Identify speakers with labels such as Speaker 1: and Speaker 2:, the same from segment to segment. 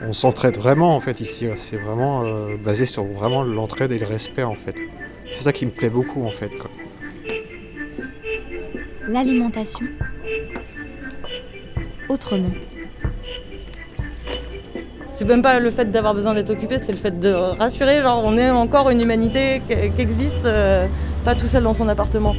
Speaker 1: on s'entraide vraiment en fait ici. C'est vraiment euh, basé sur vraiment l'entraide et le respect en fait. C'est ça qui me plaît beaucoup en fait.
Speaker 2: L'alimentation autrement.
Speaker 3: C'est même pas le fait d'avoir besoin d'être occupé, c'est le fait de rassurer, genre on est encore une humanité qui existe, euh, pas tout seul dans son appartement.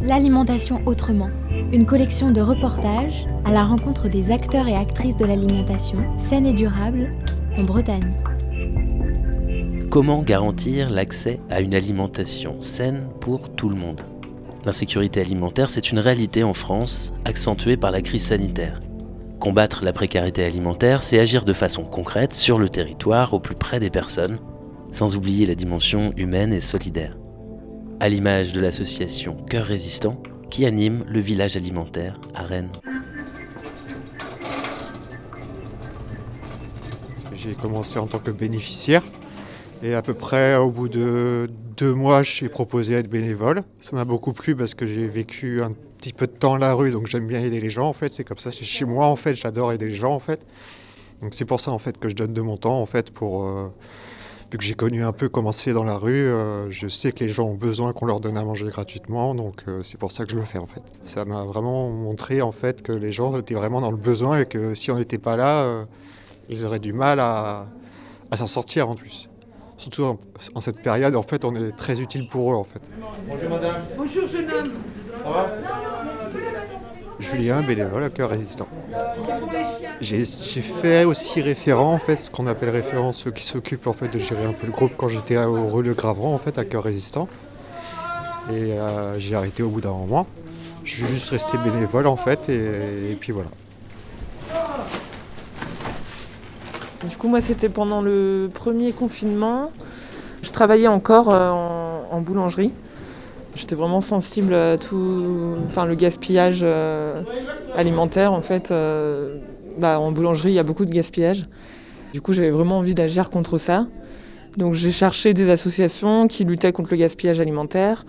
Speaker 2: L'alimentation autrement. Une collection de reportages à la rencontre des acteurs et actrices de l'alimentation saine et durable en Bretagne.
Speaker 4: Comment garantir l'accès à une alimentation saine pour tout le monde? L'insécurité alimentaire, c'est une réalité en France, accentuée par la crise sanitaire. Combattre la précarité alimentaire, c'est agir de façon concrète sur le territoire, au plus près des personnes, sans oublier la dimension humaine et solidaire. À l'image de l'association Cœur Résistant, qui anime le village alimentaire à Rennes.
Speaker 1: J'ai commencé en tant que bénéficiaire et à peu près au bout de deux mois, j'ai proposé d'être bénévole. Ça m'a beaucoup plu parce que j'ai vécu un petit peu de temps à la rue, donc j'aime bien aider les gens en fait. C'est comme ça, c'est chez moi en fait, j'adore aider les gens en fait. Donc c'est pour ça en fait que je donne de mon temps en fait pour euh, vu que j'ai connu un peu comment c'est dans la rue, euh, je sais que les gens ont besoin qu'on leur donne à manger gratuitement, donc euh, c'est pour ça que je le fais en fait. Ça m'a vraiment montré en fait que les gens étaient vraiment dans le besoin et que si on n'était pas là, ils auraient du mal à, à s'en sortir en plus. Surtout en, cette période, en fait, on est très utile pour eux en fait. Bonjour madame. Bonjour jeune homme. Ça va? Julien, bénévole à cœur résistant. J'ai fait aussi référent, en fait, ce qu'on appelle référent, ceux qui s'occupent en fait de gérer un peu le groupe quand j'étais au Relais Gravran, en fait, à cœur résistant. Et euh, j'ai arrêté au bout d'un moment. Je suis juste resté bénévole en fait, et, puis voilà.
Speaker 5: Du coup, moi, c'était pendant le premier confinement. Je travaillais encore euh, en boulangerie. J'étais vraiment sensible à tout, enfin le gaspillage euh, alimentaire en fait. Euh, bah, en boulangerie, il y a beaucoup de gaspillage. Du coup, j'avais vraiment envie d'agir contre ça. Donc j'ai cherché des associations qui luttaient contre le gaspillage alimentaire.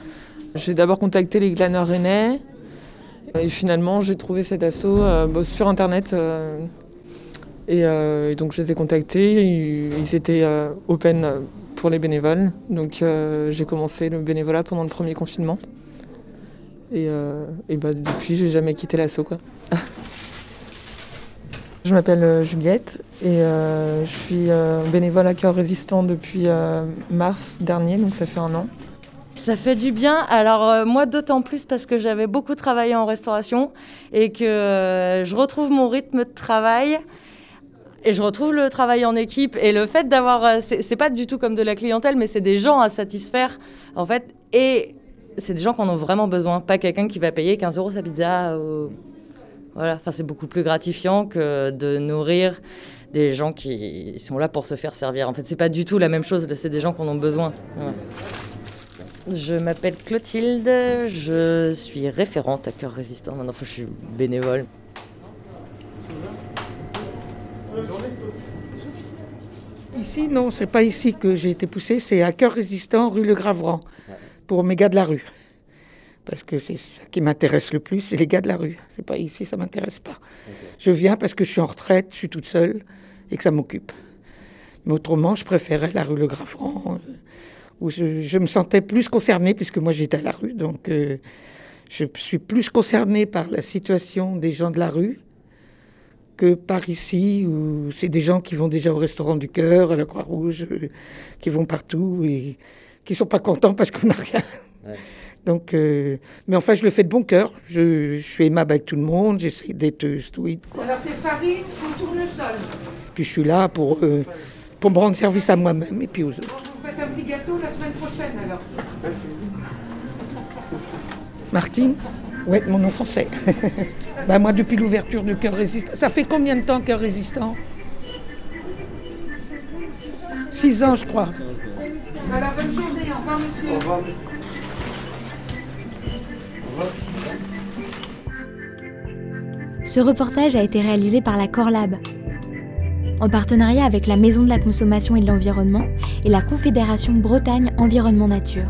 Speaker 5: J'ai d'abord contacté les glaneurs rennais. Et finalement, j'ai trouvé cet assaut euh, sur Internet. et, donc je les ai contactés. Ils, étaient open pour les bénévoles. Donc euh, j'ai commencé le bénévolat pendant le premier confinement. Et, euh, et bah, depuis, j'ai jamais quitté l'assaut. Quoi. je m'appelle euh, Juliette et je suis bénévole à cœur résistant depuis mars dernier, donc ça fait un an.
Speaker 3: Ça fait du bien. Alors moi d'autant plus parce que j'avais beaucoup travaillé en restauration et que je retrouve mon rythme de travail. Et je retrouve le travail en équipe et le fait d'avoir. Euh, c'est pas du tout comme de la clientèle, mais c'est des gens à satisfaire, en fait. Et c'est des gens qui en ont vraiment besoin, pas quelqu'un qui va payer 15 euros sa pizza. Voilà, enfin, c'est beaucoup plus gratifiant que de nourrir des gens qui sont là pour se faire servir. En fait, c'est pas du tout la même chose, c'est des gens qui en ont besoin. Je m'appelle Clotilde, je suis référente à Cœur Résistant. Maintenant, je suis bénévole.
Speaker 6: Ici, non, c'est pas ici que j'ai été poussée, c'est à Cœur Résistant, rue Le Gravran, pour mes gars de la rue. Parce que c'est ça qui m'intéresse le plus, c'est les gars de la rue. C'est pas ici, ça m'intéresse pas. Je viens parce que je suis en retraite, je suis toute seule et que ça m'occupe. Mais autrement, je préférais la rue Le Gravran, euh, où je, me sentais plus concernée, puisque moi j'étais à la rue. Donc euh, je suis plus concernée par la situation des gens de la rue que par ici, où c'est des gens qui vont déjà au restaurant du cœur, à la Croix-Rouge, euh, qui vont partout et qui sont pas contents parce qu'on n'a rien. Donc, euh, mais enfin, je le fais de bon cœur. Je, suis aimable avec tout le monde. J'essaie d'être stoïque.
Speaker 7: Alors, c'est farine au tournesol.
Speaker 6: Puis je suis là pour, euh, pour me rendre service à moi-même et puis aux autres.
Speaker 7: Vous faites un petit gâteau la semaine prochaine, alors
Speaker 6: Martine oui, mon nom français. ben moi, depuis l'ouverture du Cœur Résistant. Ça fait combien de temps Cœur Résistant? Six ans, je crois.
Speaker 7: Bonne journée. Au revoir, monsieur. Au revoir.
Speaker 2: Ce reportage a été réalisé par la Corlab, en partenariat avec la Maison de la Consommation et de l'Environnement et la Confédération Bretagne Environnement Nature